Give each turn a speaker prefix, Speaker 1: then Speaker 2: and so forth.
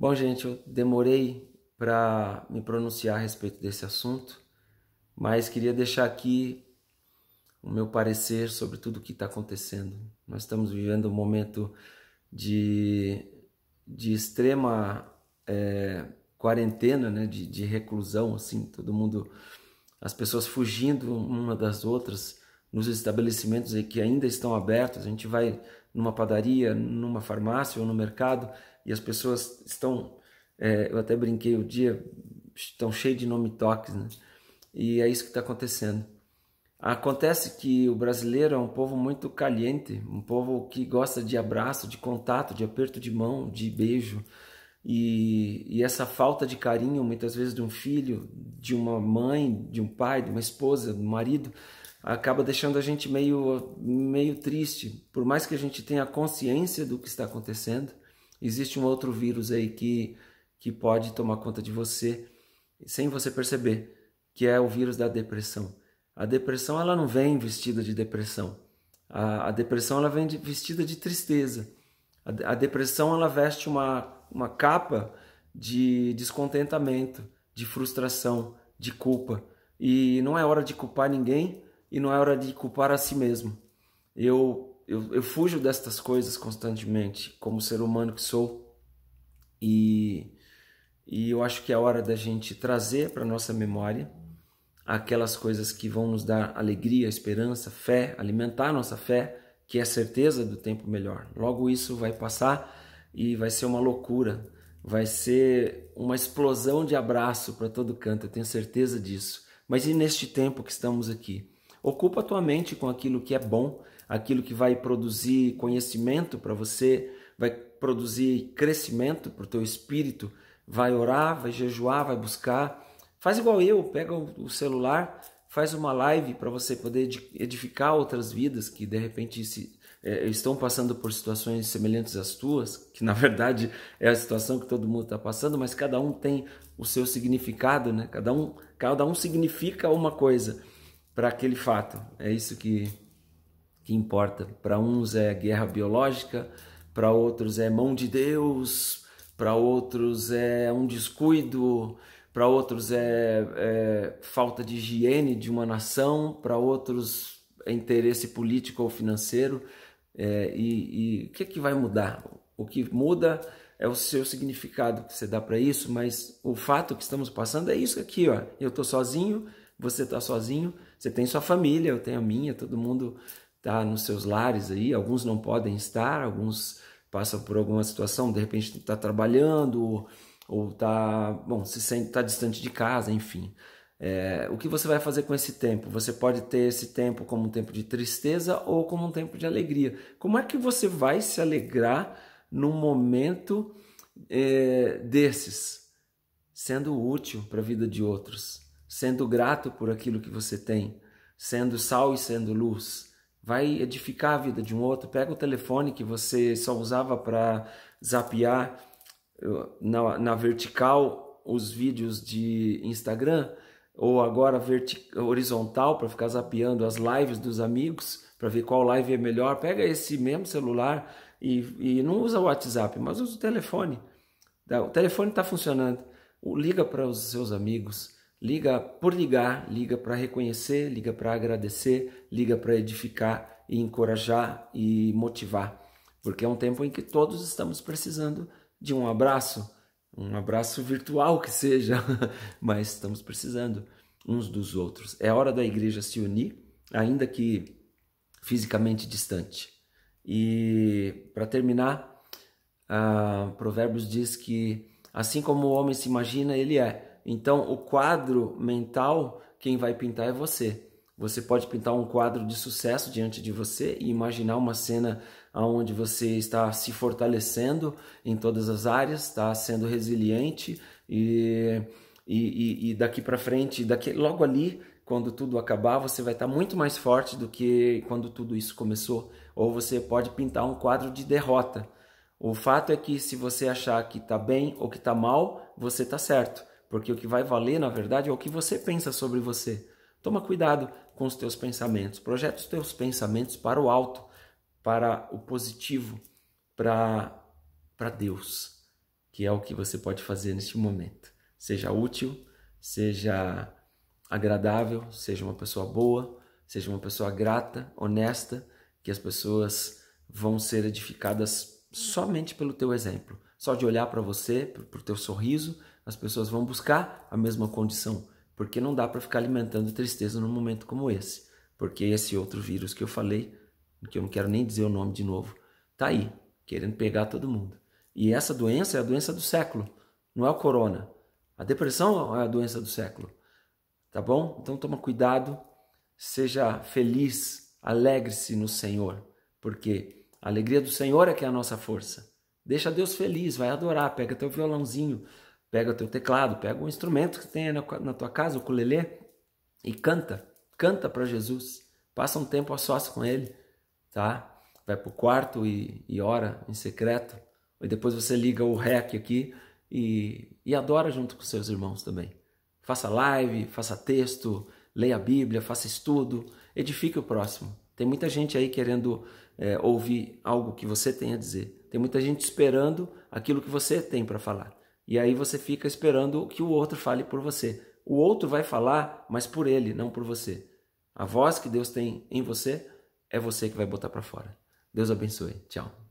Speaker 1: Bom, gente, eu demorei para me pronunciar a respeito desse assunto, mas queria deixar aqui o meu parecer sobre tudo o que está acontecendo. Nós estamos vivendo um momento de, de extrema é, quarentena, né, de, de reclusão, assim, todo mundo, as pessoas fugindo uma das outras nos estabelecimentos que ainda estão abertos. A gente vai numa padaria, numa farmácia ou no mercado e as pessoas estão, é, eu até brinquei o dia, estão cheios de nome toques, né? E é isso que está acontecendo. Acontece que o brasileiro é um povo muito caliente, um povo que gosta de abraço, de contato, de aperto de mão, de beijo. E, e, essa falta de carinho, muitas vezes, de um filho, de uma mãe, de um pai, de uma esposa, de um marido, acaba deixando a gente meio, meio triste. Por mais que a gente tenha consciência do que está acontecendo, existe um outro vírus aí que, que pode tomar conta de você sem você perceber, que é o vírus da depressão. A depressão ela não vem vestida de depressão. A, a depressão ela vem de, vestida de tristeza. A, a depressão ela veste uma, uma capa de descontentamento, de frustração, de culpa. E não é hora de culpar ninguém e não é hora de culpar a si mesmo. Eu, eu, eu fujo destas coisas constantemente, como ser humano que sou. E, e eu acho que é hora da gente trazer para nossa memória aquelas coisas que vão nos dar alegria, esperança, fé, alimentar nossa fé, que é a certeza do tempo melhor. Logo isso vai passar e vai ser uma loucura, vai ser uma explosão de abraço para todo canto, eu tenho certeza disso. Mas e neste tempo que estamos aqui? Ocupa a tua mente com aquilo que é bom, aquilo que vai produzir conhecimento para você, vai produzir crescimento para o teu espírito, vai orar, vai jejuar, vai buscar. Faz igual eu, pega o celular, faz uma live para você poder edificar outras vidas que de repente se, é, estão passando por situações semelhantes às tuas, que na verdade é a situação que todo mundo está passando, mas cada um tem o seu significado, né? Cada um, cada um significa uma coisa para aquele fato. É isso que, que importa. Para uns é guerra biológica, para outros é mão de Deus, para outros é um descuido, para outros é, é, falta de higiene de uma nação, para outros é interesse político ou financeiro. É, e, e o que, é que vai mudar? O que muda é o seu significado que você dá para isso, mas o fato que estamos passando é isso aqui, ó. Eu estou sozinho, você está sozinho, você tem sua família, eu tenho a minha, todo mundo está nos seus lares aí, alguns não podem estar, alguns passam por alguma situação, de repente está trabalhando ou está, bom, se tá distante de casa, enfim. É, o que você vai fazer com esse tempo? Você pode ter esse tempo como um tempo de tristeza ou como um tempo de alegria. Como é que você vai se alegrar num momento é, desses? Sendo útil para a vida de outros sendo grato por aquilo que você tem, sendo sal e sendo luz. Vai edificar a vida de um outro. Pega o telefone que você só usava para zapear na, na, vertical os vídeos de Instagram, ou agora horizontal para ficar zapeando as lives dos amigos, para ver qual live é melhor. Pega esse mesmo celular e, e não usa o WhatsApp, mas usa o telefone. O telefone está funcionando. Liga para os seus amigos Liga por ligar, liga para reconhecer, liga para agradecer, liga para edificar e encorajar e motivar, porque é um tempo em que todos estamos precisando de um abraço, um abraço virtual que seja, mas estamos precisando uns dos outros. É hora da igreja se unir, ainda que fisicamente distante. E para terminar, uh, Provérbios diz que assim como o homem se imagina, ele é. Então, o quadro mental, quem vai pintar é você. Você pode pintar um quadro de sucesso diante de você e imaginar uma cena onde você está se fortalecendo em todas as áreas, está sendo resiliente e, e, e daqui para frente, daqui, logo ali, quando tudo acabar, você vai estar muito mais forte do que quando tudo isso começou. Ou você pode pintar um quadro de derrota. O fato é que se você achar que está bem ou que está mal, você está certo porque o que vai valer, na verdade, é o que você pensa sobre você. Toma cuidado com os teus pensamentos. Projeta os teus pensamentos para o alto, para o positivo, para, para Deus. Que é o que você pode fazer neste momento. Seja útil, seja agradável, seja uma pessoa boa, seja uma pessoa grata, honesta, que as pessoas vão ser edificadas somente pelo teu exemplo. Só de olhar para você, para o teu sorriso, as pessoas vão buscar a mesma condição, porque não dá para ficar alimentando tristeza num momento como esse, porque esse outro vírus que eu falei, que eu não quero nem dizer o nome de novo, tá aí, querendo pegar todo mundo. E essa doença é a doença do século, não é o corona. A depressão é a doença do século. Tá bom? Então toma cuidado, seja feliz, alegre-se no Senhor, porque a alegria do Senhor é que é a nossa força. Deixa Deus feliz, vai adorar, pega teu violãozinho, pega teu teclado, pega um instrumento que tenha na tua casa, o ukulele, e canta, canta para Jesus. Passa um tempo a sós com Ele, tá? Vai pro quarto e, e ora em secreto. E depois você liga o rec aqui e, e adora junto com seus irmãos também. Faça live, faça texto, leia a Bíblia, faça estudo, edifique o próximo. Tem muita gente aí querendo é, ouvir algo que você tem a dizer. Tem muita gente esperando aquilo que você tem para falar. E aí você fica esperando que o outro fale por você. O outro vai falar, mas por ele, não por você. A voz que Deus tem em você é você que vai botar para fora. Deus abençoe. Tchau.